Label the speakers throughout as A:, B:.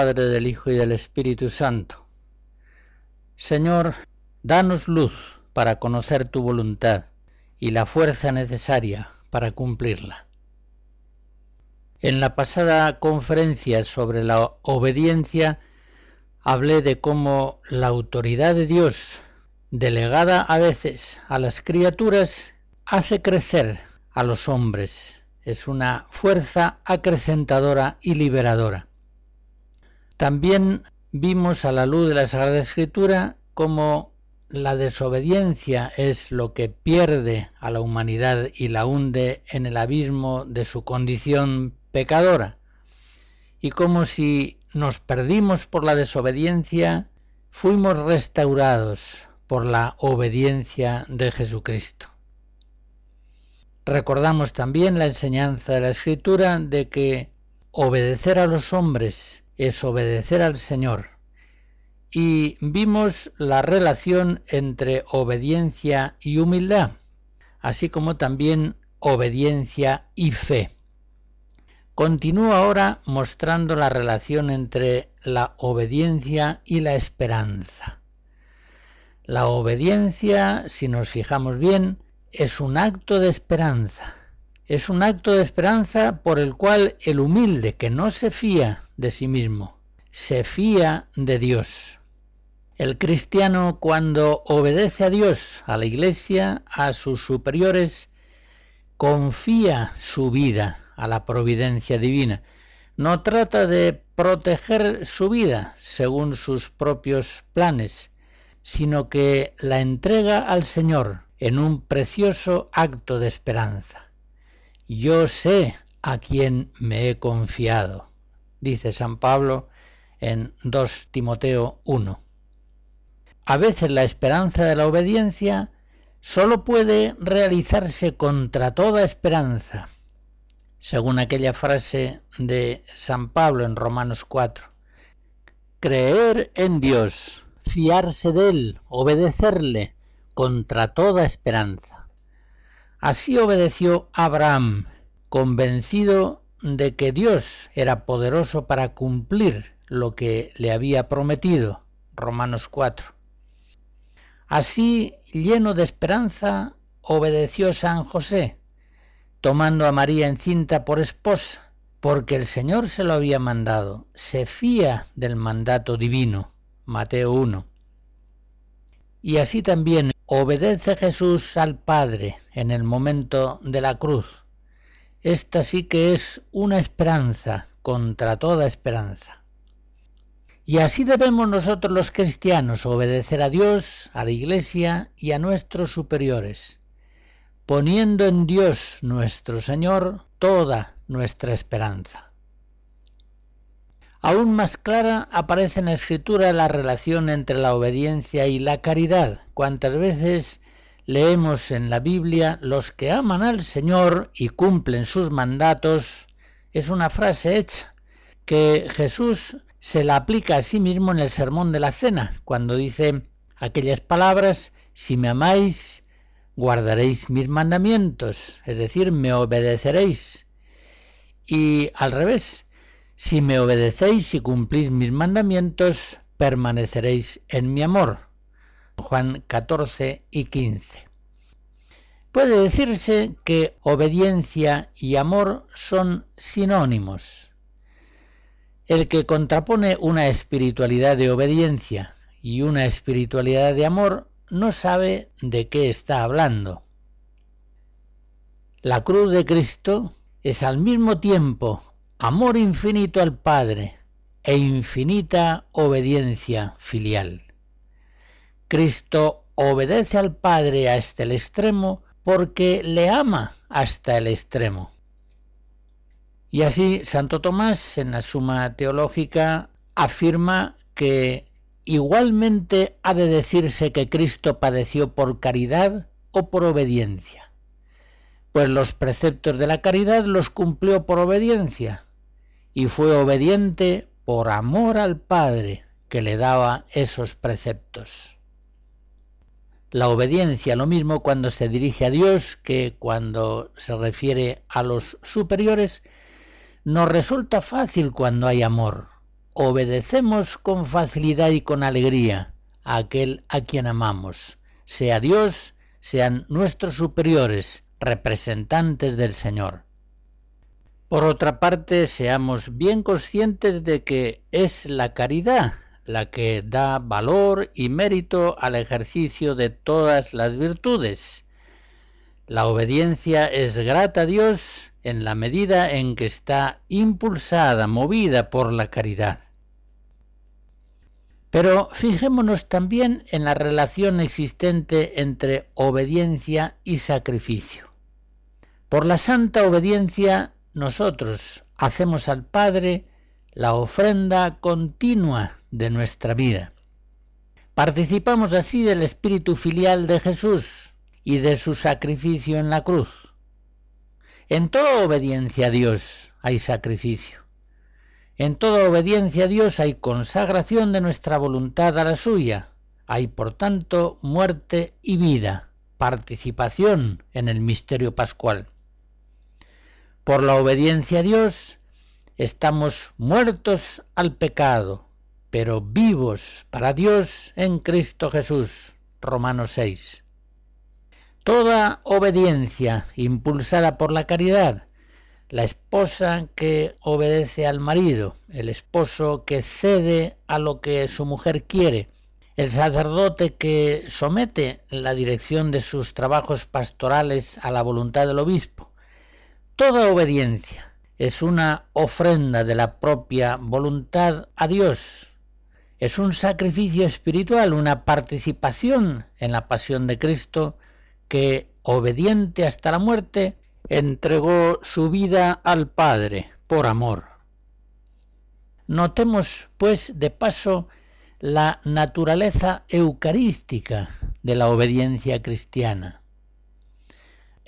A: Padre, del Hijo y del Espíritu Santo. Señor, danos luz para conocer tu voluntad y la fuerza necesaria para cumplirla. En la pasada conferencia sobre la obediencia hablé de cómo la autoridad de Dios, delegada a veces a las criaturas, hace crecer a los hombres. Es una fuerza acrecentadora y liberadora. También vimos a la luz de la Sagrada Escritura cómo la desobediencia es lo que pierde a la humanidad y la hunde en el abismo de su condición pecadora. Y como si nos perdimos por la desobediencia, fuimos restaurados por la obediencia de Jesucristo. Recordamos también la enseñanza de la Escritura de que obedecer a los hombres es obedecer al Señor. Y vimos la relación entre obediencia y humildad, así como también obediencia y fe. Continúa ahora mostrando la relación entre la obediencia y la esperanza. La obediencia, si nos fijamos bien, es un acto de esperanza. Es un acto de esperanza por el cual el humilde que no se fía de sí mismo, se fía de Dios. El cristiano cuando obedece a Dios, a la Iglesia, a sus superiores, confía su vida a la providencia divina. No trata de proteger su vida según sus propios planes, sino que la entrega al Señor en un precioso acto de esperanza. Yo sé a quién me he confiado dice San Pablo en 2 Timoteo 1. A veces la esperanza de la obediencia sólo puede realizarse contra toda esperanza, según aquella frase de San Pablo en Romanos 4. Creer en Dios, fiarse de Él, obedecerle, contra toda esperanza. Así obedeció Abraham, convencido de que Dios era poderoso para cumplir lo que le había prometido. Romanos 4. Así, lleno de esperanza, obedeció San José, tomando a María encinta por esposa, porque el Señor se lo había mandado. Se fía del mandato divino. Mateo 1. Y así también obedece Jesús al Padre en el momento de la cruz esta sí que es una esperanza contra toda esperanza. Y así debemos nosotros los cristianos obedecer a Dios, a la Iglesia y a nuestros superiores, poniendo en Dios nuestro Señor toda nuestra esperanza. Aún más clara aparece en la Escritura la relación entre la obediencia y la caridad. Cuántas veces leemos en la Biblia, los que aman al Señor y cumplen sus mandatos, es una frase hecha que Jesús se la aplica a sí mismo en el sermón de la cena, cuando dice aquellas palabras, si me amáis, guardaréis mis mandamientos, es decir, me obedeceréis. Y al revés, si me obedecéis y cumplís mis mandamientos, permaneceréis en mi amor. Juan 14 y 15. Puede decirse que obediencia y amor son sinónimos. El que contrapone una espiritualidad de obediencia y una espiritualidad de amor no sabe de qué está hablando. La cruz de Cristo es al mismo tiempo amor infinito al Padre e infinita obediencia filial. Cristo obedece al Padre hasta el extremo porque le ama hasta el extremo. Y así Santo Tomás en la Suma Teológica afirma que igualmente ha de decirse que Cristo padeció por caridad o por obediencia. Pues los preceptos de la caridad los cumplió por obediencia y fue obediente por amor al Padre que le daba esos preceptos. La obediencia, lo mismo cuando se dirige a Dios que cuando se refiere a los superiores, nos resulta fácil cuando hay amor. Obedecemos con facilidad y con alegría a aquel a quien amamos, sea Dios, sean nuestros superiores, representantes del Señor. Por otra parte, seamos bien conscientes de que es la caridad la que da valor y mérito al ejercicio de todas las virtudes. La obediencia es grata a Dios en la medida en que está impulsada, movida por la caridad. Pero fijémonos también en la relación existente entre obediencia y sacrificio. Por la santa obediencia nosotros hacemos al Padre la ofrenda continua de nuestra vida. Participamos así del espíritu filial de Jesús y de su sacrificio en la cruz. En toda obediencia a Dios hay sacrificio. En toda obediencia a Dios hay consagración de nuestra voluntad a la suya. Hay, por tanto, muerte y vida, participación en el misterio pascual. Por la obediencia a Dios estamos muertos al pecado, pero vivos para Dios en Cristo Jesús. Romanos 6. Toda obediencia impulsada por la caridad, la esposa que obedece al marido, el esposo que cede a lo que su mujer quiere, el sacerdote que somete la dirección de sus trabajos pastorales a la voluntad del obispo. Toda obediencia es una ofrenda de la propia voluntad a Dios, es un sacrificio espiritual, una participación en la pasión de Cristo que, obediente hasta la muerte, entregó su vida al Padre por amor. Notemos, pues, de paso, la naturaleza eucarística de la obediencia cristiana.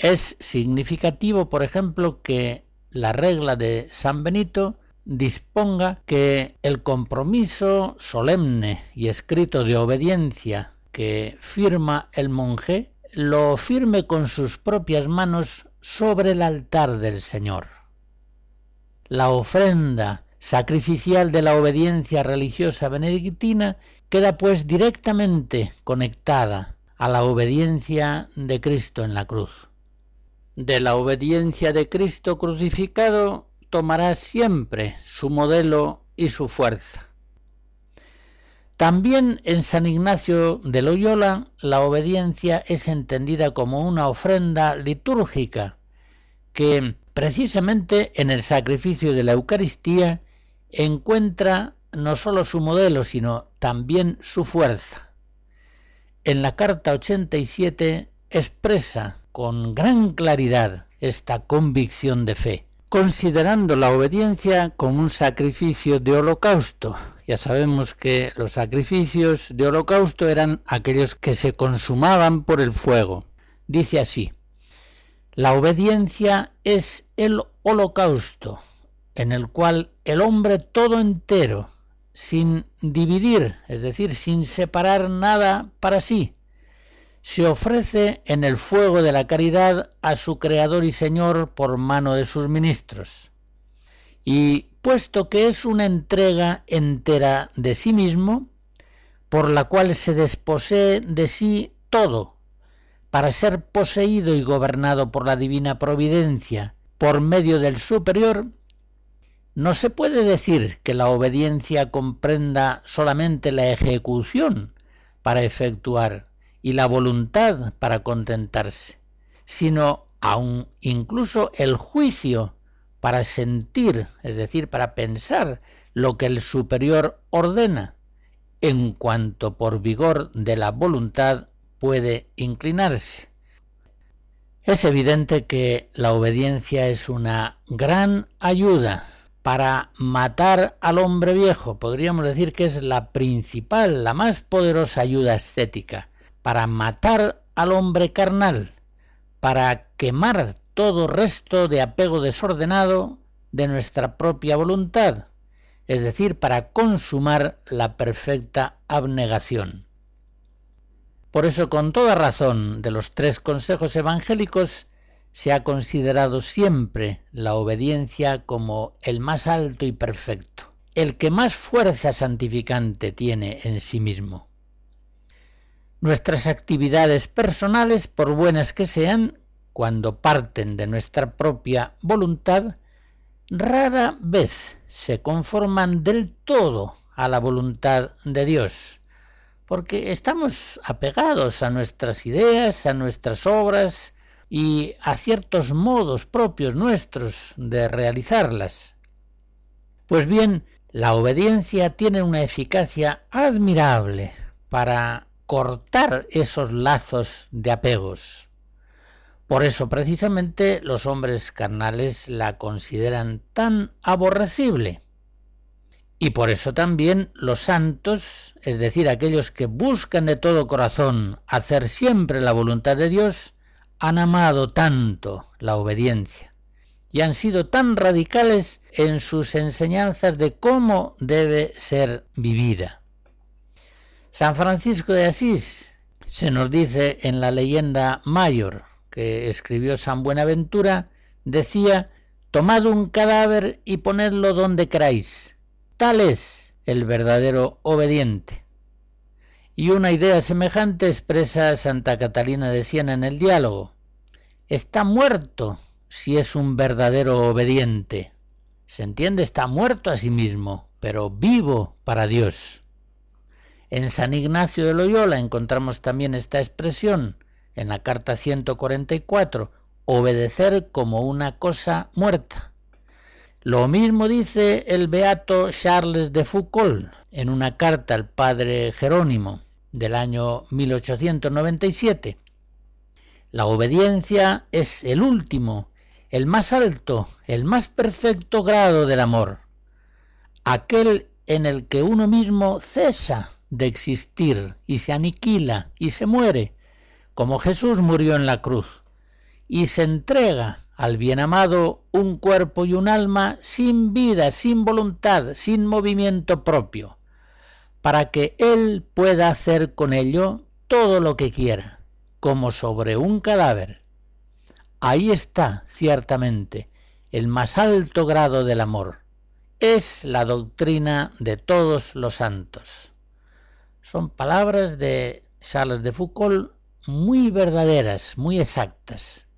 A: Es significativo, por ejemplo, que la regla de San Benito disponga que el compromiso solemne y escrito de obediencia que firma el monje lo firme con sus propias manos sobre el altar del Señor. La ofrenda sacrificial de la obediencia religiosa benedictina queda pues directamente conectada a la obediencia de Cristo en la cruz. De la obediencia de Cristo crucificado tomará siempre su modelo y su fuerza. También en San Ignacio de Loyola la obediencia es entendida como una ofrenda litúrgica que precisamente en el sacrificio de la Eucaristía encuentra no sólo su modelo, sino también su fuerza. En la carta 87 expresa con gran claridad esta convicción de fe considerando la obediencia como un sacrificio de holocausto. Ya sabemos que los sacrificios de holocausto eran aquellos que se consumaban por el fuego. Dice así, la obediencia es el holocausto, en el cual el hombre todo entero, sin dividir, es decir, sin separar nada para sí, se ofrece en el fuego de la caridad a su Creador y Señor por mano de sus ministros. Y puesto que es una entrega entera de sí mismo, por la cual se desposee de sí todo, para ser poseído y gobernado por la divina providencia por medio del superior, no se puede decir que la obediencia comprenda solamente la ejecución para efectuar, y la voluntad para contentarse, sino aun incluso el juicio para sentir, es decir, para pensar lo que el superior ordena, en cuanto por vigor de la voluntad puede inclinarse. Es evidente que la obediencia es una gran ayuda para matar al hombre viejo. Podríamos decir que es la principal, la más poderosa ayuda estética, para matar al hombre carnal, para quemar todo resto de apego desordenado de nuestra propia voluntad, es decir, para consumar la perfecta abnegación. Por eso, con toda razón, de los tres consejos evangélicos, se ha considerado siempre la obediencia como el más alto y perfecto, el que más fuerza santificante tiene en sí mismo. Nuestras actividades personales, por buenas que sean, cuando parten de nuestra propia voluntad, rara vez se conforman del todo a la voluntad de Dios, porque estamos apegados a nuestras ideas, a nuestras obras y a ciertos modos propios nuestros de realizarlas. Pues bien, la obediencia tiene una eficacia admirable para cortar esos lazos de apegos. Por eso precisamente los hombres carnales la consideran tan aborrecible. Y por eso también los santos, es decir, aquellos que buscan de todo corazón hacer siempre la voluntad de Dios, han amado tanto la obediencia y han sido tan radicales en sus enseñanzas de cómo debe ser vivida. San Francisco de Asís se nos dice en la leyenda mayor que escribió San Buenaventura, decía, tomad un cadáver y ponedlo donde queráis. Tal es el verdadero obediente. Y una idea semejante expresa Santa Catalina de Siena en el diálogo. Está muerto si es un verdadero obediente. Se entiende, está muerto a sí mismo, pero vivo para Dios. En San Ignacio de Loyola encontramos también esta expresión, en la carta 144, obedecer como una cosa muerta. Lo mismo dice el beato Charles de Foucault en una carta al padre Jerónimo del año 1897. La obediencia es el último, el más alto, el más perfecto grado del amor, aquel en el que uno mismo cesa de existir y se aniquila y se muere como Jesús murió en la cruz, y se entrega al bien amado un cuerpo y un alma sin vida, sin voluntad, sin movimiento propio, para que Él pueda hacer con ello todo lo que quiera, como sobre un cadáver. Ahí está, ciertamente, el más alto grado del amor. Es la doctrina de todos los santos. Son palabras de Charles de Foucault muy verdaderas, muy exactas.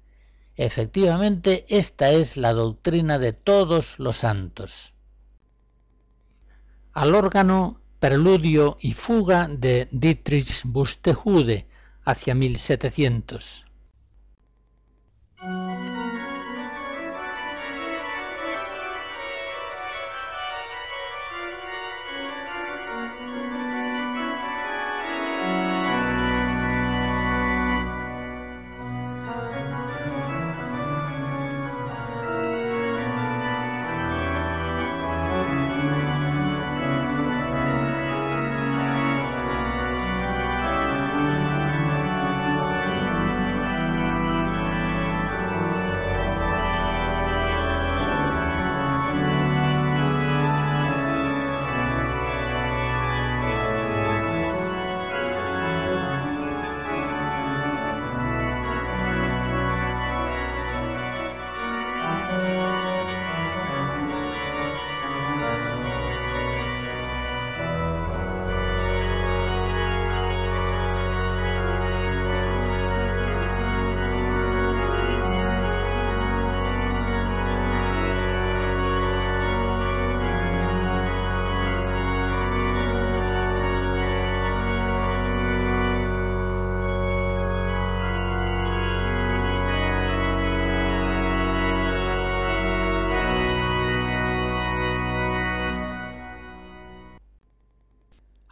A: Efectivamente, esta es la doctrina de todos los santos. Al órgano Preludio y Fuga de Dietrich Bustehude hacia 1700.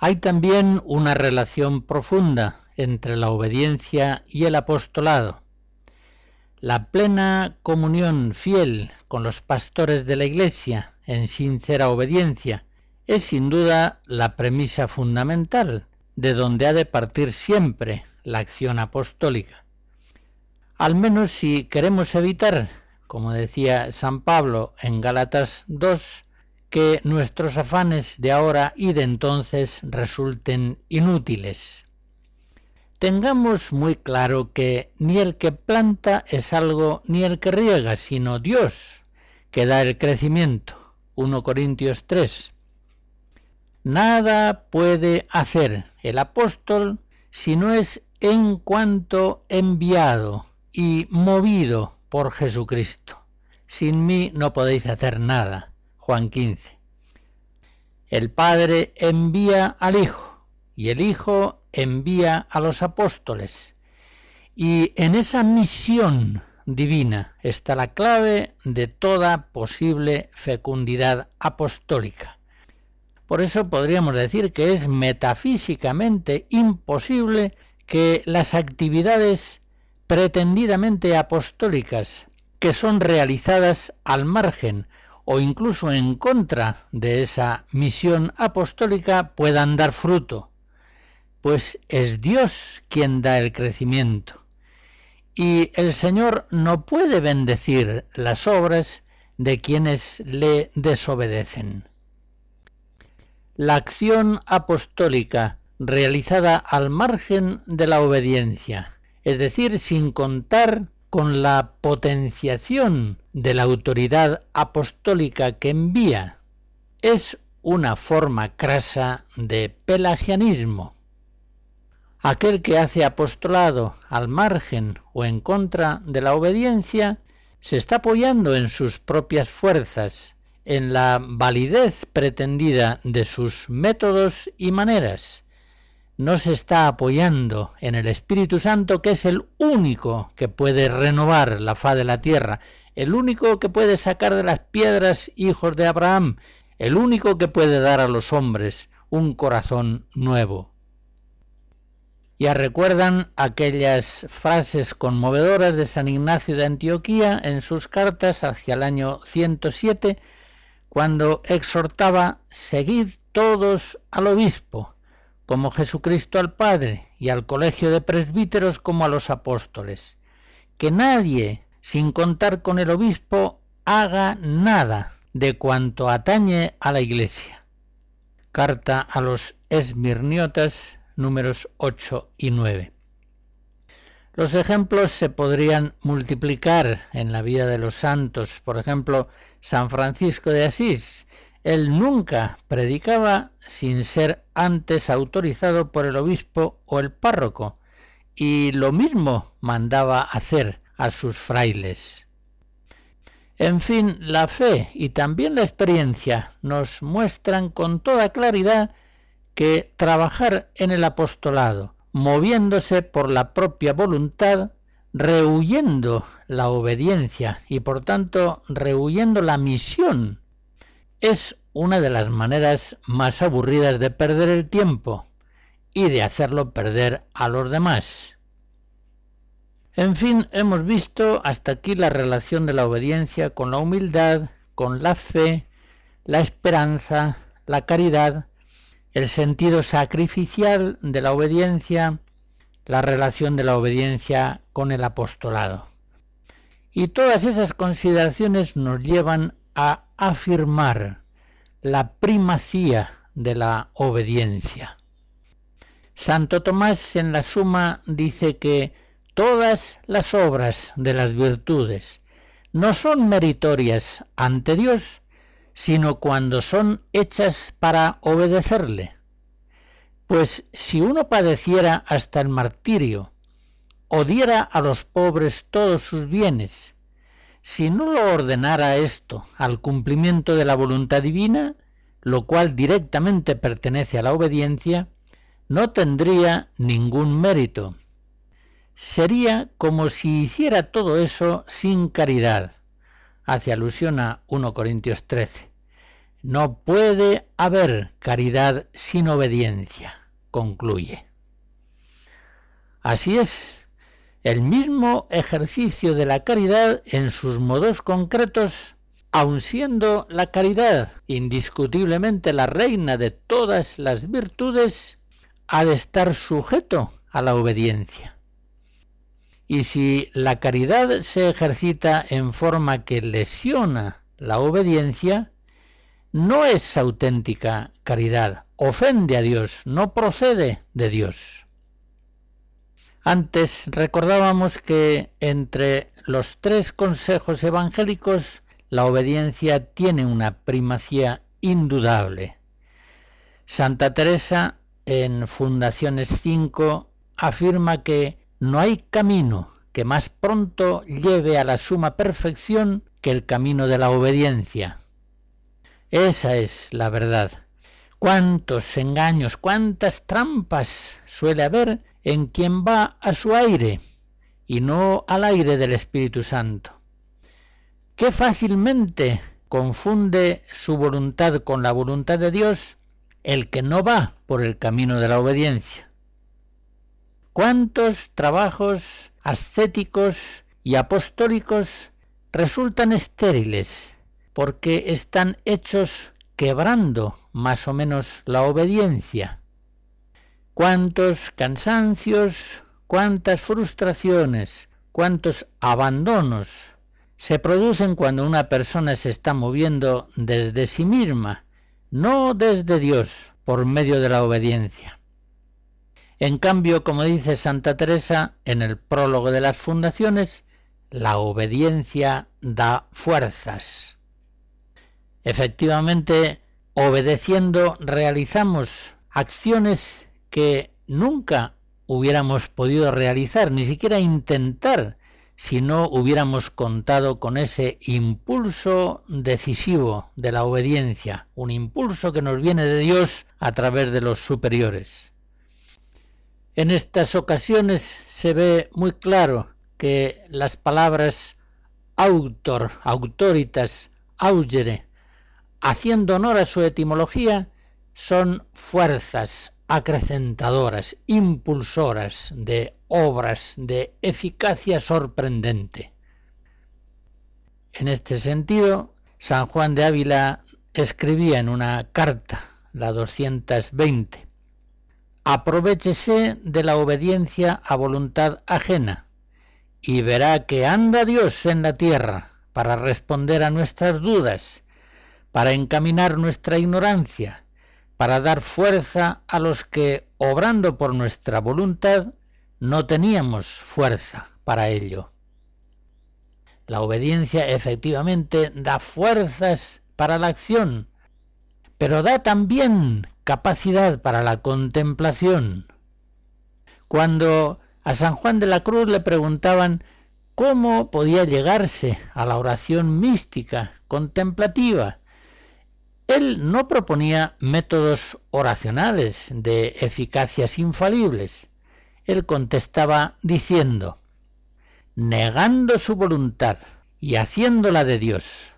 A: Hay también una relación profunda entre la obediencia y el apostolado. La plena comunión fiel con los pastores de la Iglesia en sincera obediencia es sin duda la premisa fundamental de donde ha de partir siempre la acción apostólica. Al menos si queremos evitar, como decía San Pablo en Gálatas 2, que nuestros afanes de ahora y de entonces resulten inútiles. Tengamos muy claro que ni el que planta es algo ni el que riega, sino Dios que da el crecimiento. 1 Corintios 3. Nada puede hacer el apóstol si no es en cuanto enviado y movido por Jesucristo. Sin mí no podéis hacer nada. Juan 15. El Padre envía al Hijo y el Hijo envía a los apóstoles. Y en esa misión divina está la clave de toda posible fecundidad apostólica. Por eso podríamos decir que es metafísicamente imposible que las actividades pretendidamente apostólicas que son realizadas al margen o incluso en contra de esa misión apostólica puedan dar fruto, pues es Dios quien da el crecimiento. Y el Señor no puede bendecir las obras de quienes le desobedecen. La acción apostólica realizada al margen de la obediencia, es decir, sin contar con la potenciación de la autoridad apostólica que envía, es una forma crasa de pelagianismo. Aquel que hace apostolado al margen o en contra de la obediencia se está apoyando en sus propias fuerzas en la validez pretendida de sus métodos y maneras. No se está apoyando en el Espíritu Santo, que es el único que puede renovar la faz de la tierra, el único que puede sacar de las piedras hijos de Abraham, el único que puede dar a los hombres un corazón nuevo. Ya recuerdan aquellas frases conmovedoras de San Ignacio de Antioquía en sus cartas hacia el año 107, cuando exhortaba, seguid todos al obispo, como Jesucristo al Padre, y al colegio de presbíteros como a los apóstoles. Que nadie, sin contar con el obispo, haga nada de cuanto atañe a la Iglesia. Carta a los Esmirniotas, números 8 y 9. Los ejemplos se podrían multiplicar en la vida de los santos. Por ejemplo, San Francisco de Asís. Él nunca predicaba sin ser antes autorizado por el obispo o el párroco, y lo mismo mandaba hacer a sus frailes. En fin, la fe y también la experiencia nos muestran con toda claridad que trabajar en el apostolado, moviéndose por la propia voluntad, rehuyendo la obediencia y por tanto rehuyendo la misión, es una de las maneras más aburridas de perder el tiempo y de hacerlo perder a los demás. En fin, hemos visto hasta aquí la relación de la obediencia con la humildad, con la fe, la esperanza, la caridad, el sentido sacrificial de la obediencia, la relación de la obediencia con el apostolado. Y todas esas consideraciones nos llevan a afirmar la primacía de la obediencia. Santo Tomás en la Suma dice que todas las obras de las virtudes no son meritorias ante Dios, sino cuando son hechas para obedecerle. Pues si uno padeciera hasta el martirio, o diera a los pobres todos sus bienes, si no lo ordenara esto al cumplimiento de la voluntad divina, lo cual directamente pertenece a la obediencia, no tendría ningún mérito. Sería como si hiciera todo eso sin caridad hace alusión a 1 Corintios 13. No puede haber caridad sin obediencia, concluye. Así es, el mismo ejercicio de la caridad en sus modos concretos, aun siendo la caridad indiscutiblemente la reina de todas las virtudes, ha de estar sujeto a la obediencia. Y si la caridad se ejercita en forma que lesiona la obediencia, no es auténtica caridad, ofende a Dios, no procede de Dios. Antes recordábamos que entre los tres consejos evangélicos la obediencia tiene una primacía indudable. Santa Teresa en Fundaciones 5 afirma que no hay camino que más pronto lleve a la suma perfección que el camino de la obediencia. Esa es la verdad. Cuántos engaños, cuántas trampas suele haber en quien va a su aire y no al aire del Espíritu Santo. Qué fácilmente confunde su voluntad con la voluntad de Dios el que no va por el camino de la obediencia. ¿Cuántos trabajos ascéticos y apostólicos resultan estériles porque están hechos quebrando más o menos la obediencia? Cuántos cansancios, cuántas frustraciones, cuántos abandonos se producen cuando una persona se está moviendo desde sí misma, no desde Dios, por medio de la obediencia. En cambio, como dice Santa Teresa en el prólogo de las fundaciones, la obediencia da fuerzas. Efectivamente, obedeciendo realizamos acciones que nunca hubiéramos podido realizar, ni siquiera intentar, si no hubiéramos contado con ese impulso decisivo de la obediencia, un impulso que nos viene de Dios a través de los superiores. En estas ocasiones se ve muy claro que las palabras autor, autoritas, augere, haciendo honor a su etimología, son fuerzas, acrecentadoras, impulsoras de obras de eficacia sorprendente. En este sentido, San Juan de Ávila escribía en una carta, la 220, Aprovechese de la obediencia a voluntad ajena y verá que anda Dios en la tierra para responder a nuestras dudas, para encaminar nuestra ignorancia, para dar fuerza a los que, obrando por nuestra voluntad, no teníamos fuerza para ello. La obediencia efectivamente da fuerzas para la acción, pero da también capacidad para la contemplación. Cuando a San Juan de la Cruz le preguntaban cómo podía llegarse a la oración mística, contemplativa, él no proponía métodos oracionales de eficacias infalibles. Él contestaba diciendo, negando su voluntad y haciéndola de Dios,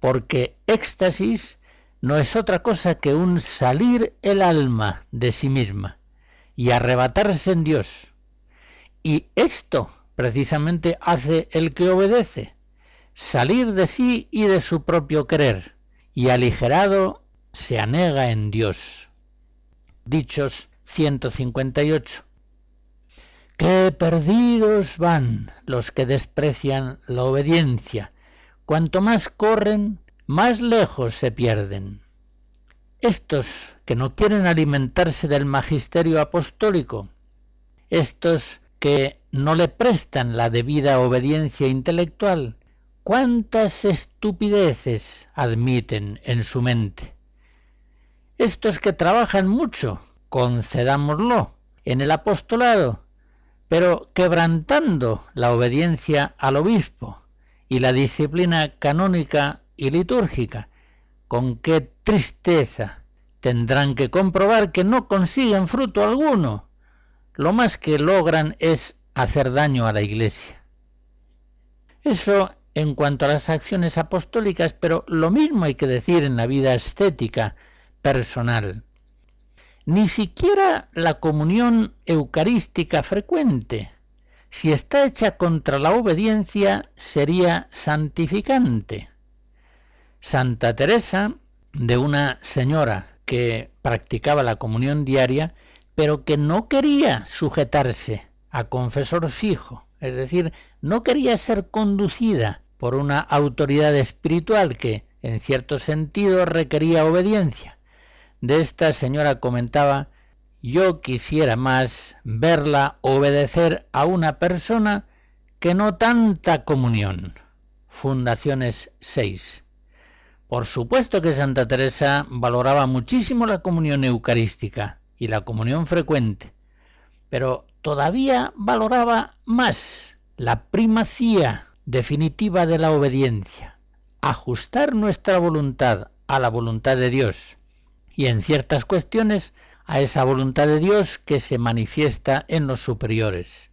A: porque éxtasis no es otra cosa que un salir el alma de sí misma y arrebatarse en Dios. Y esto precisamente hace el que obedece, salir de sí y de su propio querer y aligerado se anega en Dios. Dichos 158. Qué perdidos van los que desprecian la obediencia. Cuanto más corren, más lejos se pierden. Estos que no quieren alimentarse del magisterio apostólico, estos que no le prestan la debida obediencia intelectual, cuántas estupideces admiten en su mente. Estos que trabajan mucho, concedámoslo, en el apostolado, pero quebrantando la obediencia al obispo y la disciplina canónica y litúrgica, con qué tristeza tendrán que comprobar que no consiguen fruto alguno. Lo más que logran es hacer daño a la Iglesia. Eso en cuanto a las acciones apostólicas, pero lo mismo hay que decir en la vida estética personal. Ni siquiera la comunión eucarística frecuente si está hecha contra la obediencia, sería santificante. Santa Teresa, de una señora que practicaba la comunión diaria, pero que no quería sujetarse a confesor fijo, es decir, no quería ser conducida por una autoridad espiritual que, en cierto sentido, requería obediencia. De esta señora comentaba, yo quisiera más verla obedecer a una persona que no tanta comunión. Fundaciones 6. Por supuesto que Santa Teresa valoraba muchísimo la comunión eucarística y la comunión frecuente, pero todavía valoraba más la primacía definitiva de la obediencia, ajustar nuestra voluntad a la voluntad de Dios y en ciertas cuestiones a esa voluntad de Dios que se manifiesta en los superiores.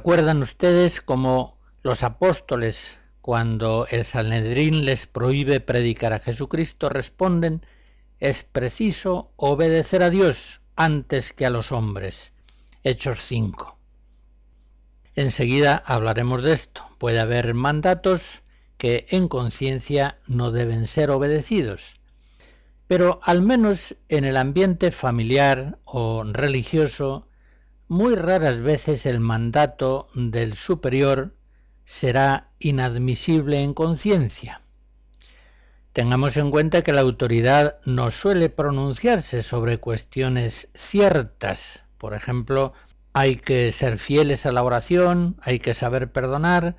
A: Recuerdan ustedes como los apóstoles, cuando el Sanedrín les prohíbe predicar a Jesucristo, responden, es preciso obedecer a Dios antes que a los hombres. Hechos 5. Enseguida hablaremos de esto. Puede haber mandatos que en conciencia no deben ser obedecidos. Pero al menos en el ambiente familiar o religioso muy raras veces el mandato del superior será inadmisible en conciencia. Tengamos en cuenta que la autoridad no suele pronunciarse sobre cuestiones ciertas. Por ejemplo, hay que ser fieles a la oración, hay que saber perdonar.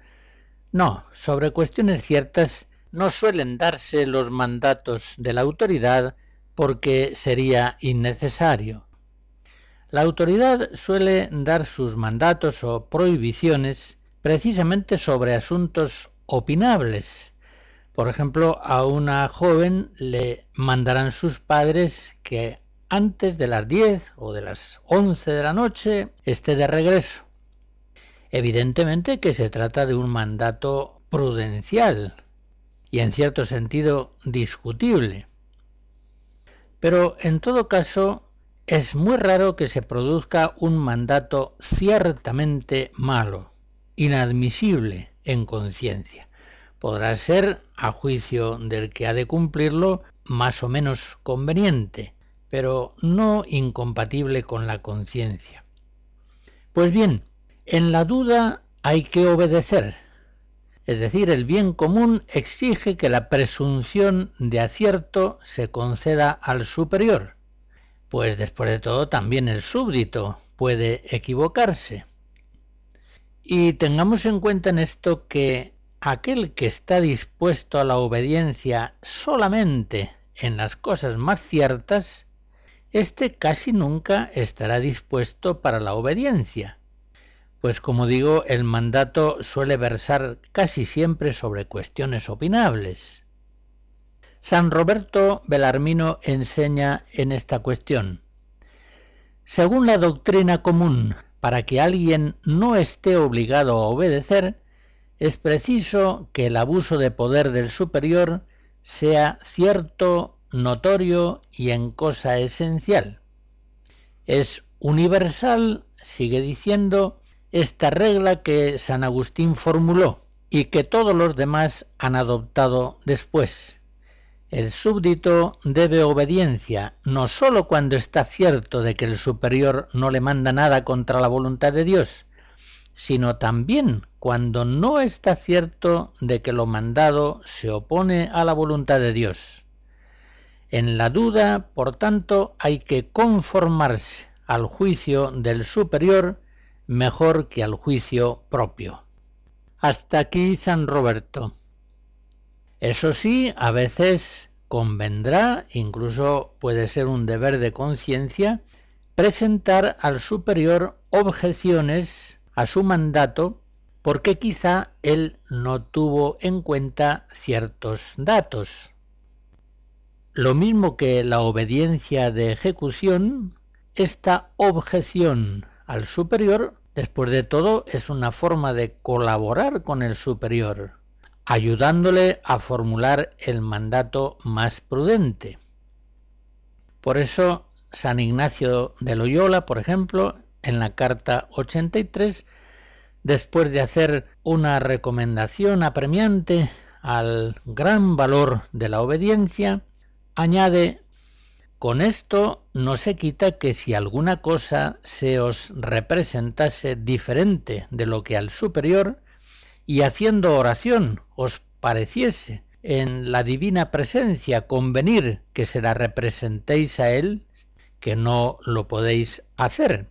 A: No, sobre cuestiones ciertas no suelen darse los mandatos de la autoridad porque sería innecesario. La autoridad suele dar sus mandatos o prohibiciones precisamente sobre asuntos opinables. Por ejemplo, a una joven le mandarán sus padres que antes de las 10 o de las 11 de la noche esté de regreso. Evidentemente que se trata de un mandato prudencial y en cierto sentido discutible. Pero en todo caso es muy raro que se produzca un mandato ciertamente malo, inadmisible en conciencia. Podrá ser, a juicio del que ha de cumplirlo, más o menos conveniente, pero no incompatible con la conciencia. Pues bien, en la duda hay que obedecer, es decir, el bien común exige que la presunción de acierto se conceda al superior, pues después de todo también el súbdito puede equivocarse. Y tengamos en cuenta en esto que aquel que está dispuesto a la obediencia solamente en las cosas más ciertas, éste casi nunca estará dispuesto para la obediencia, pues como digo, el mandato suele versar casi siempre sobre cuestiones opinables. San Roberto Belarmino enseña en esta cuestión. Según la doctrina común, para que alguien no esté obligado a obedecer, es preciso que el abuso de poder del superior sea cierto notorio y en cosa esencial. Es universal, sigue diciendo, esta regla que San Agustín formuló y que todos los demás han adoptado después. El súbdito debe obediencia no sólo cuando está cierto de que el superior no le manda nada contra la voluntad de Dios, sino también cuando no está cierto de que lo mandado se opone a la voluntad de Dios. En la duda, por tanto, hay que conformarse al juicio del superior mejor que al juicio propio. Hasta aquí San Roberto. Eso sí, a veces convendrá, incluso puede ser un deber de conciencia, presentar al superior objeciones a su mandato porque quizá él no tuvo en cuenta ciertos datos. Lo mismo que la obediencia de ejecución, esta objeción al superior, después de todo, es una forma de colaborar con el superior, ayudándole a formular el mandato más prudente. Por eso, San Ignacio de Loyola, por ejemplo, en la carta 83, después de hacer una recomendación apremiante al gran valor de la obediencia, añade, con esto no se quita que si alguna cosa se os representase diferente de lo que al superior, y haciendo oración os pareciese en la divina presencia convenir que se la representéis a él, que no lo podéis hacer.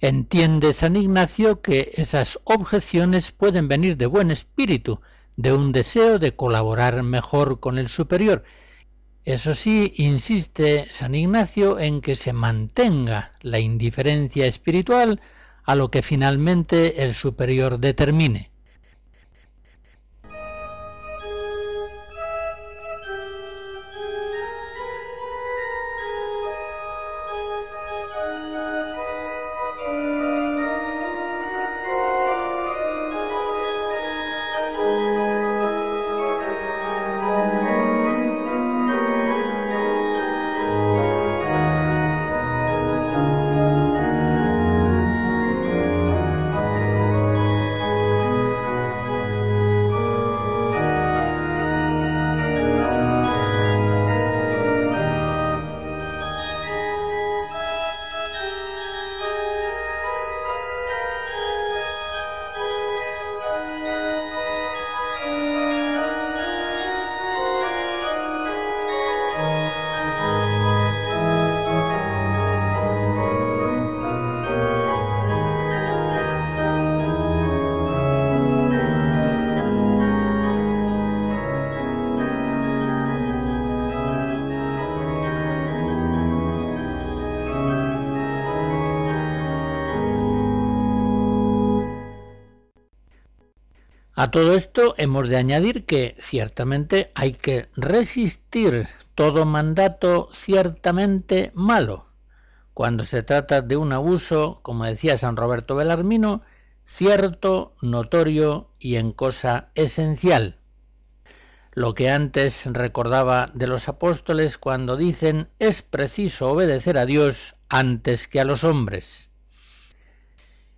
A: Entiende San Ignacio que esas objeciones pueden venir de buen espíritu, de un deseo de colaborar mejor con el superior. Eso sí, insiste San Ignacio en que se mantenga la indiferencia espiritual a lo que finalmente el superior determine. A todo esto hemos de añadir que ciertamente hay que resistir todo mandato ciertamente malo. Cuando se trata de un abuso, como decía San Roberto Belarmino, cierto, notorio y en cosa esencial. Lo que antes recordaba de los apóstoles cuando dicen es preciso obedecer a Dios antes que a los hombres.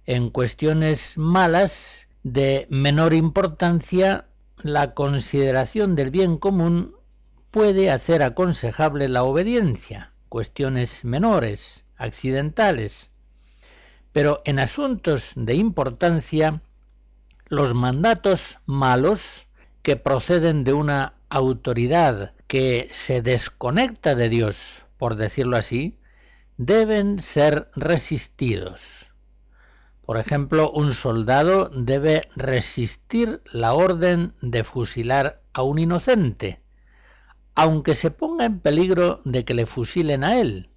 A: En cuestiones malas de menor importancia, la consideración del bien común puede hacer aconsejable la obediencia, cuestiones menores, accidentales. Pero en asuntos de importancia, los mandatos malos que proceden de una autoridad que se desconecta de Dios, por decirlo así, deben ser resistidos. Por ejemplo, un soldado debe resistir la orden de fusilar a un inocente, aunque se ponga en peligro de que le fusilen a él.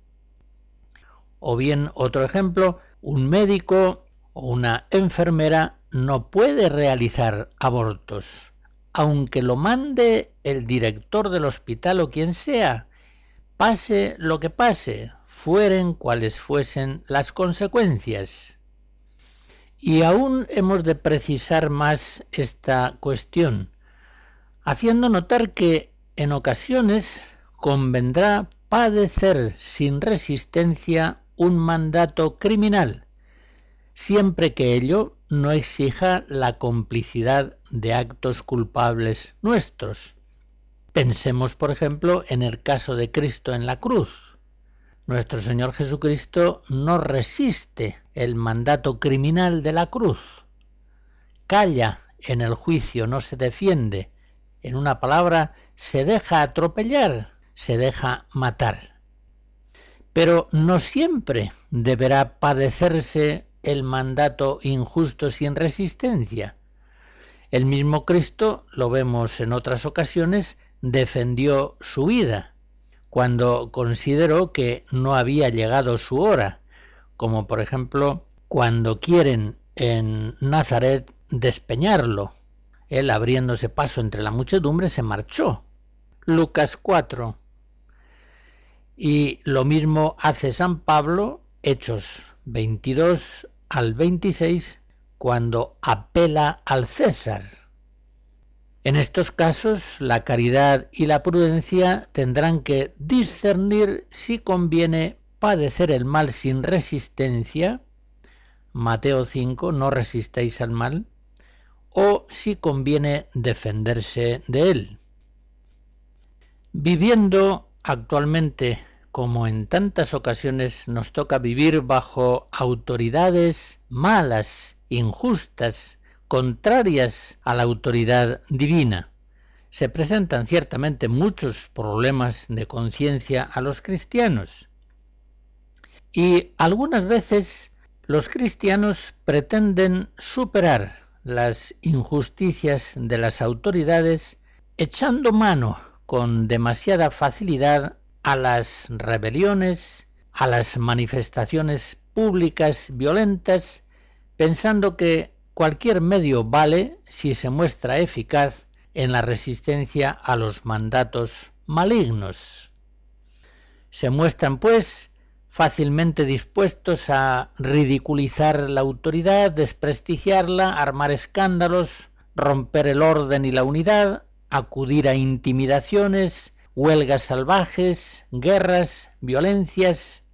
A: O bien, otro ejemplo, un médico o una enfermera no puede realizar abortos, aunque lo mande el director del hospital o quien sea, pase lo que pase, fueren cuales fuesen las consecuencias. Y aún hemos de precisar más esta cuestión, haciendo notar que en ocasiones convendrá padecer sin resistencia un mandato criminal, siempre que ello no exija la complicidad de actos culpables nuestros. Pensemos, por ejemplo, en el caso de Cristo en la cruz. Nuestro Señor Jesucristo no resiste el mandato criminal de la cruz. Calla en el juicio, no se defiende. En una palabra, se deja atropellar, se deja matar. Pero no siempre deberá padecerse el mandato injusto sin resistencia. El mismo Cristo, lo vemos en otras ocasiones, defendió su vida cuando consideró que no había llegado su hora, como por ejemplo cuando quieren en Nazaret despeñarlo. Él abriéndose paso entre la muchedumbre se marchó. Lucas 4. Y lo mismo hace San Pablo, Hechos 22 al 26 cuando apela al César. En estos casos, la caridad y la prudencia tendrán que discernir si conviene padecer el mal sin resistencia, Mateo 5, no resistáis al mal, o si conviene defenderse de él. Viviendo actualmente como en tantas ocasiones nos toca vivir bajo autoridades malas, injustas, contrarias a la autoridad divina. Se presentan ciertamente muchos problemas de conciencia a los cristianos. Y algunas veces los cristianos pretenden superar las injusticias de las autoridades echando mano con demasiada facilidad a las rebeliones, a las manifestaciones públicas violentas, pensando que cualquier medio vale si se muestra eficaz en la resistencia a los mandatos malignos. Se muestran, pues, fácilmente dispuestos a ridiculizar la autoridad, desprestigiarla, armar escándalos, romper el orden y la unidad, acudir a intimidaciones, huelgas salvajes, guerras, violencias.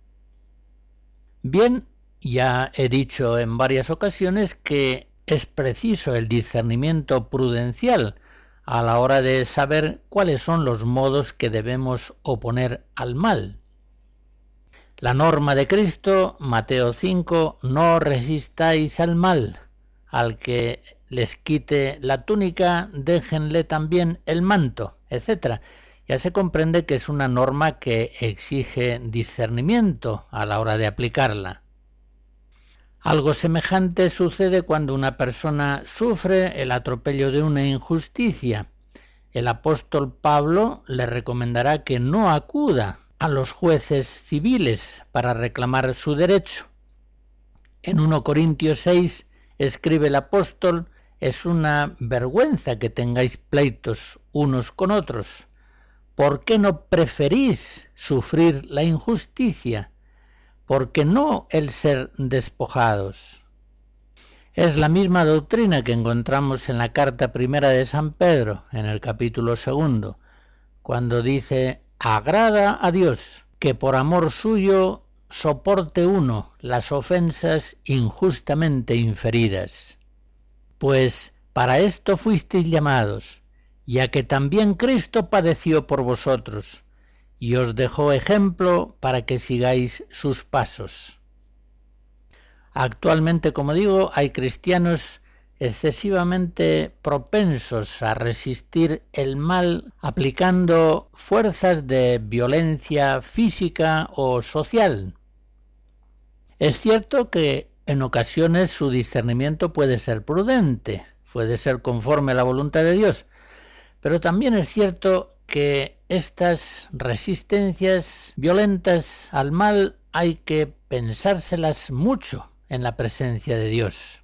A: Bien, ya he dicho en varias ocasiones que es preciso el discernimiento prudencial a la hora de saber cuáles son los modos que debemos oponer al mal. La norma de Cristo, Mateo 5, no resistáis al mal. Al que les quite la túnica, déjenle también el manto, etc ya se comprende que es una norma que exige discernimiento a la hora de aplicarla. Algo semejante sucede cuando una persona sufre el atropello de una injusticia. El apóstol Pablo le recomendará que no acuda a los jueces civiles para reclamar su derecho. En 1 Corintios 6 escribe el apóstol, es una vergüenza que tengáis pleitos unos con otros. ¿Por qué no preferís sufrir la injusticia? ¿Por qué no el ser despojados? Es la misma doctrina que encontramos en la carta primera de San Pedro, en el capítulo segundo, cuando dice, agrada a Dios que por amor suyo soporte uno las ofensas injustamente inferidas. Pues para esto fuisteis llamados, ya que también Cristo padeció por vosotros, y os dejó ejemplo para que sigáis sus pasos. Actualmente, como digo, hay cristianos excesivamente propensos a resistir el mal aplicando fuerzas de violencia física o social. Es cierto que en ocasiones su discernimiento puede ser prudente, puede ser conforme a la voluntad de Dios, pero también es cierto que estas resistencias violentas al mal hay que pensárselas mucho en la presencia de Dios.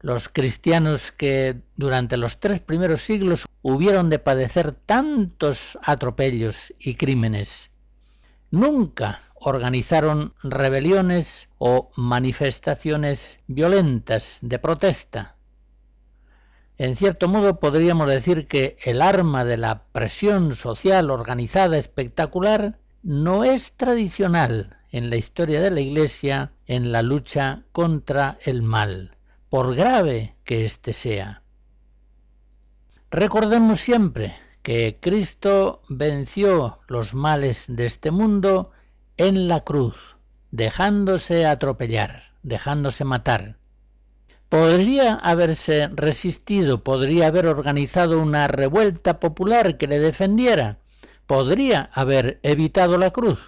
A: Los cristianos que durante los tres primeros siglos hubieron de padecer tantos atropellos y crímenes, nunca organizaron rebeliones o manifestaciones violentas de protesta En cierto modo podríamos decir que el arma de la presión social organizada espectacular no es tradicional en la historia de la Iglesia en la lucha contra el mal, por grave que éste sea. Recordemos siempre que Cristo venció los males de este mundo en la cruz, dejándose atropellar, dejándose matar. Podría haberse resistido, podría haber organizado una revuelta popular que le defendiera, podría haber evitado la cruz,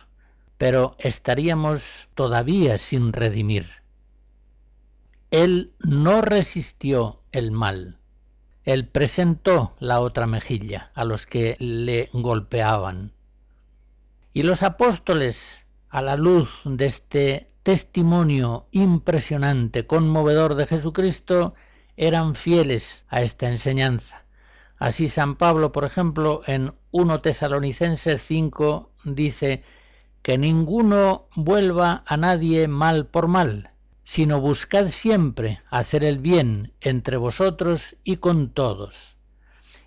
A: pero estaríamos todavía sin redimir. Él no resistió el mal. Él presentó la otra mejilla a los que le golpeaban. Y los apóstoles, a la luz de este testimonio impresionante, conmovedor de Jesucristo, eran fieles a esta enseñanza. Así San Pablo, por ejemplo, en 1 Tesalonicenses 5 dice que ninguno vuelva a nadie mal por mal, sino buscad siempre hacer el bien entre vosotros y con todos.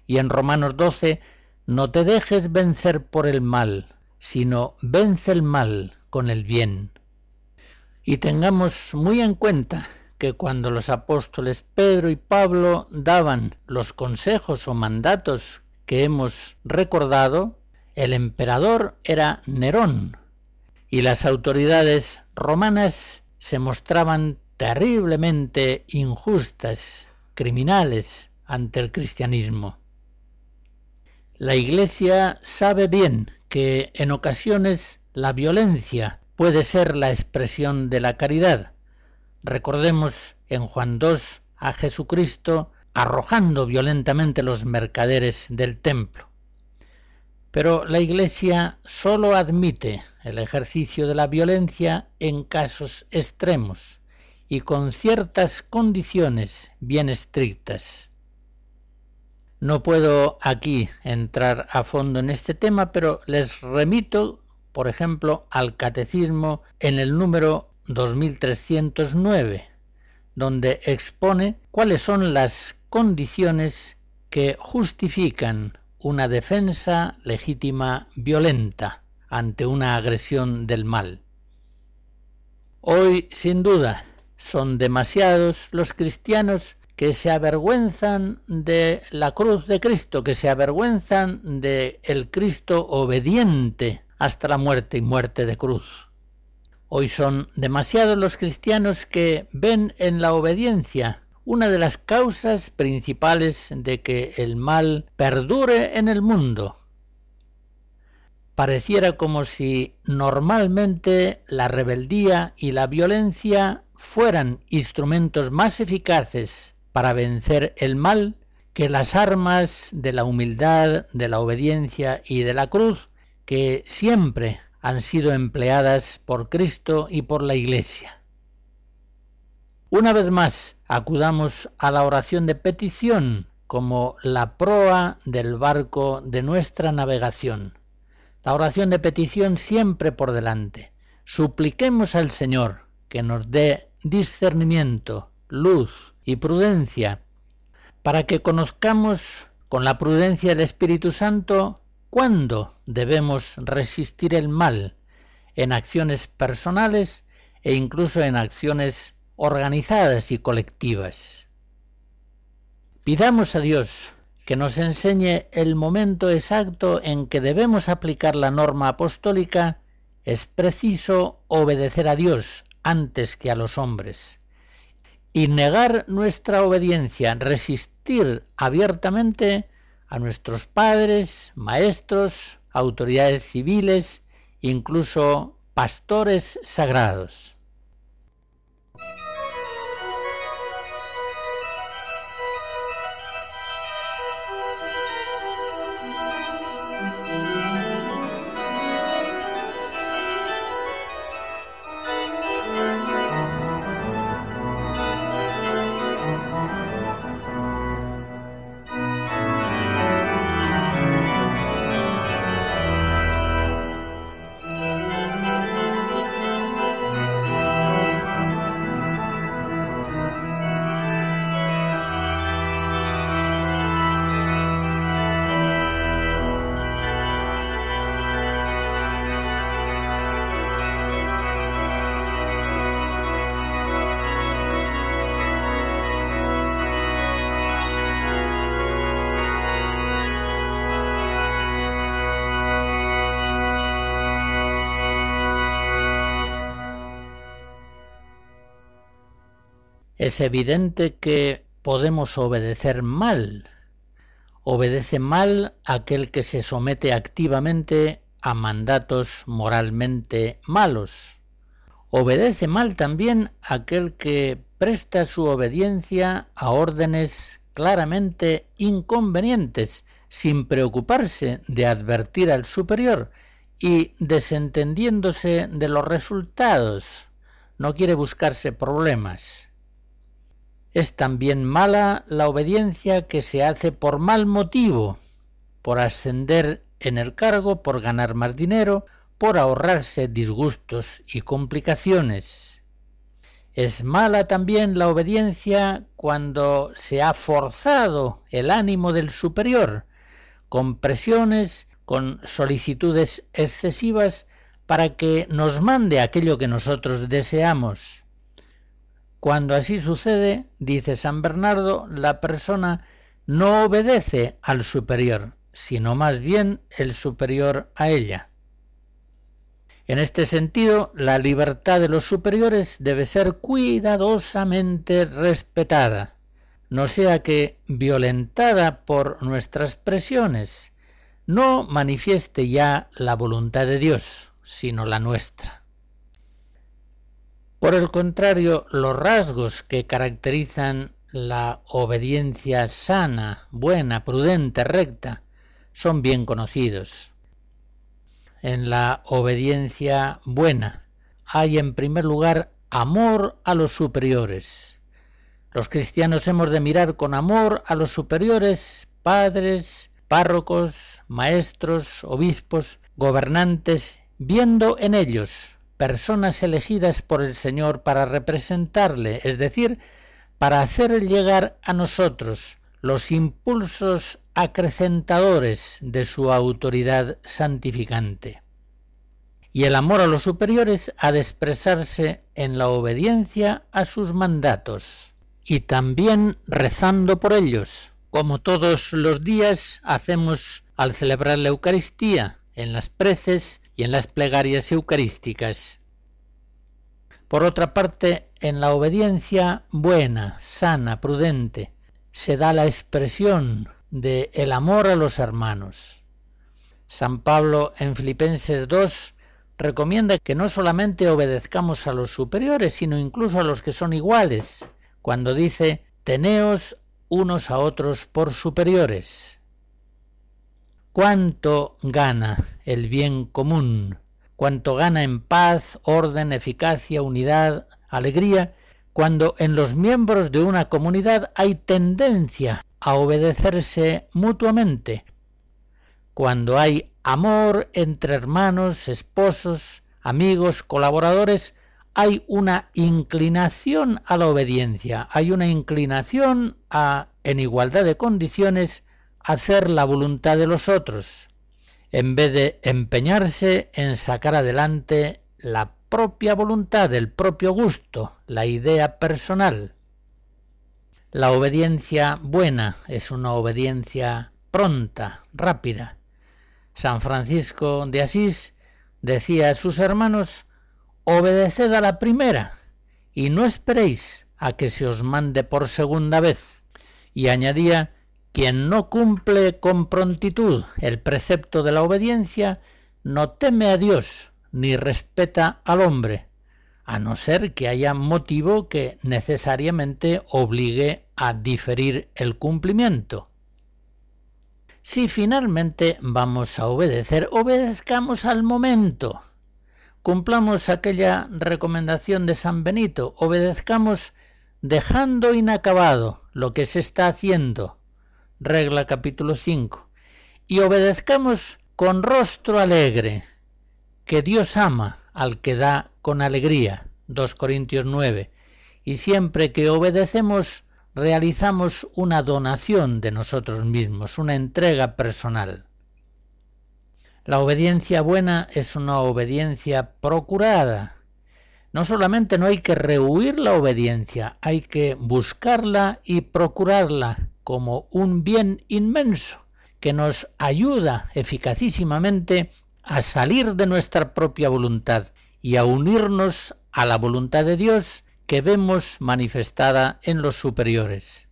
A: Y en Romanos 12, no te dejes vencer por el mal, sino vence el mal con el bien. Y tengamos muy en cuenta que cuando los apóstoles Pedro y Pablo daban los consejos o mandatos que hemos recordado, el emperador era Nerón y las autoridades romanas se mostraban terriblemente injustas, criminales ante el cristianismo. La Iglesia sabe bien que en ocasiones la violencia puede ser la expresión de la caridad. Recordemos en Juan 2 a Jesucristo arrojando violentamente los mercaderes del templo. Pero la Iglesia sólo admite el ejercicio de la violencia en casos extremos y con ciertas condiciones bien estrictas. No puedo aquí entrar a fondo en este tema, pero les remito por ejemplo, al Catecismo en el número 2309, donde expone cuáles son las condiciones que justifican una defensa legítima violenta ante una agresión del mal. Hoy, sin duda, son demasiados los cristianos que se avergüenzan de la cruz de Cristo, que se avergüenzan de el Cristo obediente hasta la muerte y muerte de cruz. Hoy son demasiados los cristianos que ven en la obediencia una de las causas principales de que el mal perdure en el mundo. Pareciera como si normalmente la rebeldía y la violencia fueran instrumentos más eficaces para vencer el mal que las armas de la humildad, de la obediencia y de la cruz que siempre han sido empleadas por Cristo y por la Iglesia. Una vez más, acudamos a la oración de petición como la proa del barco de nuestra navegación. La oración de petición siempre por delante. Supliquemos al Señor que nos dé discernimiento, luz y prudencia, para que conozcamos con la prudencia del Espíritu Santo cuándo debemos resistir el mal en acciones personales e incluso en acciones organizadas y colectivas. Pidamos a Dios que nos enseñe el momento exacto en que debemos aplicar la norma apostólica, es preciso obedecer a Dios antes que a los hombres. Y negar nuestra obediencia, resistir abiertamente a nuestros padres, maestros, autoridades civiles, incluso pastores sagrados. Es evidente que podemos obedecer mal. Obedece mal aquel que se somete activamente a mandatos moralmente malos. Obedece mal también aquel que presta su obediencia a órdenes claramente inconvenientes, sin preocuparse de advertir al superior y desentendiéndose de los resultados. No quiere buscarse problemas. Es también mala la obediencia que se hace por mal motivo, por ascender en el cargo, por ganar más dinero, por ahorrarse disgustos y complicaciones. Es mala también la obediencia cuando se ha forzado el ánimo del superior, con presiones, con solicitudes excesivas, para que nos mande aquello que nosotros deseamos. Cuando así sucede, dice San Bernardo, la persona no obedece al superior, sino más bien el superior a ella. En este sentido, la libertad de los superiores debe ser cuidadosamente respetada, no sea que, violentada por nuestras presiones, no manifieste ya la voluntad de Dios, sino la nuestra. Por el contrario, los rasgos que caracterizan la obediencia sana, buena, prudente, recta, son bien conocidos en la obediencia buena. Hay en primer lugar amor a los superiores. Los cristianos hemos de mirar con amor a los superiores, padres, párrocos, maestros, obispos, gobernantes, viendo en ellos personas elegidas por el Señor para representarle, es decir, para hacer llegar a nosotros los impulsos acrecentadores de su autoridad santificante. Y el amor a los superiores ha de expresarse en la obediencia a sus mandatos y también rezando por ellos, como todos los días hacemos al celebrar la Eucaristía, en las preces y en las plegarias eucarísticas. Por otra parte, en la obediencia buena, sana, prudente, se da la expresión de el amor a los hermanos. San Pablo en Filipenses 2 recomienda que no solamente obedezcamos a los superiores, sino incluso a los que son iguales, cuando dice, teneos unos a otros por superiores. ¿Cuánto gana el bien común? ¿Cuánto gana en paz, orden, eficacia, unidad, alegría cuando en los miembros de una comunidad hay tendencia a obedecerse mutuamente, cuando hay amor entre hermanos, esposos, amigos, colaboradores, hay una inclinación a la obediencia, hay una inclinación a, en igualdad de condiciones, hacer la voluntad de los otros, en vez de empeñarse en sacar adelante la propia voluntad, el propio gusto, la idea personal. La obediencia buena es una obediencia pronta, rápida. San Francisco de Asís decía a sus hermanos, obedeced a la primera y no esperéis a que se os mande por segunda vez. Y añadía, quien no cumple con prontitud el precepto de la obediencia, no teme a Dios, ni respeta al hombre, a no ser que haya motivo que necesariamente obligue a diferir el cumplimiento. Si finalmente vamos a obedecer, obedezcamos al momento. Cumplamos aquella recomendación de San Benito, obedezcamos dejando inacabado lo que se está haciendo. Regla capítulo 5. Y obedezcamos con rostro alegre, que Dios ama al que da con alegría, 2 Corintios 9, y siempre que obedecemos realizamos una donación de nosotros mismos, una entrega personal. La obediencia buena es una obediencia procurada. No solamente no hay que rehuir la obediencia, hay que buscarla y procurarla como un bien inmenso que nos ayuda eficacísimamente a salir de nuestra propia voluntad y a unirnos a la voluntad de Dios que vemos manifestada en los superiores.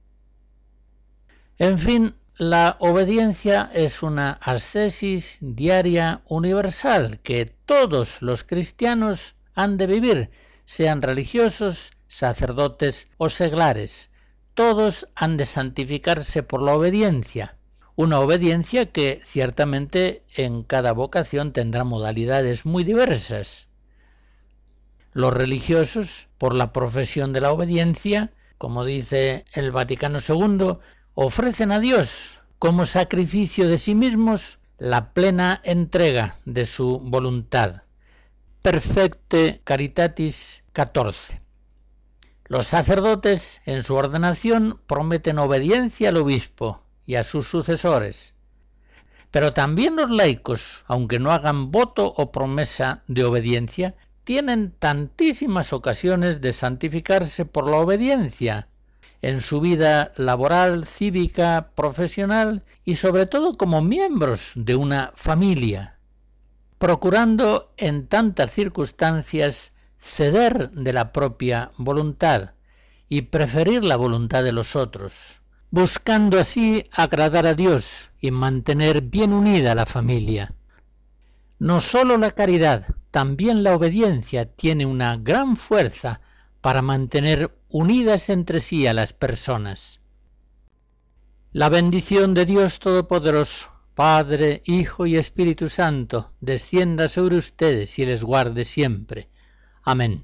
A: En fin, la obediencia es una ascesis diaria universal que todos los cristianos han de vivir, sean religiosos, sacerdotes o seglares. Todos han de santificarse por la obediencia, una obediencia que ciertamente en cada vocación tendrá modalidades muy diversas. Los religiosos, por la profesión de la obediencia, como dice el Vaticano II, ofrecen a Dios como sacrificio de sí mismos la plena entrega de su voluntad. Perfecte Caritatis 14. Los sacerdotes en su ordenación prometen obediencia al obispo y a sus sucesores. Pero también los laicos, aunque no hagan voto o promesa de obediencia, tienen tantísimas ocasiones de santificarse por la obediencia en su vida laboral, cívica, profesional y sobre todo como miembros de una familia, procurando en tantas circunstancias ceder de la propia voluntad y preferir la voluntad de los otros buscando así agradar a Dios y mantener bien unida la familia. No sólo la caridad, también la obediencia tiene una gran fuerza para mantener unidas entre sí a las personas. La bendición de Dios Todopoderoso, Padre, Hijo y Espíritu Santo, descienda sobre ustedes y les guarde siempre. Amen.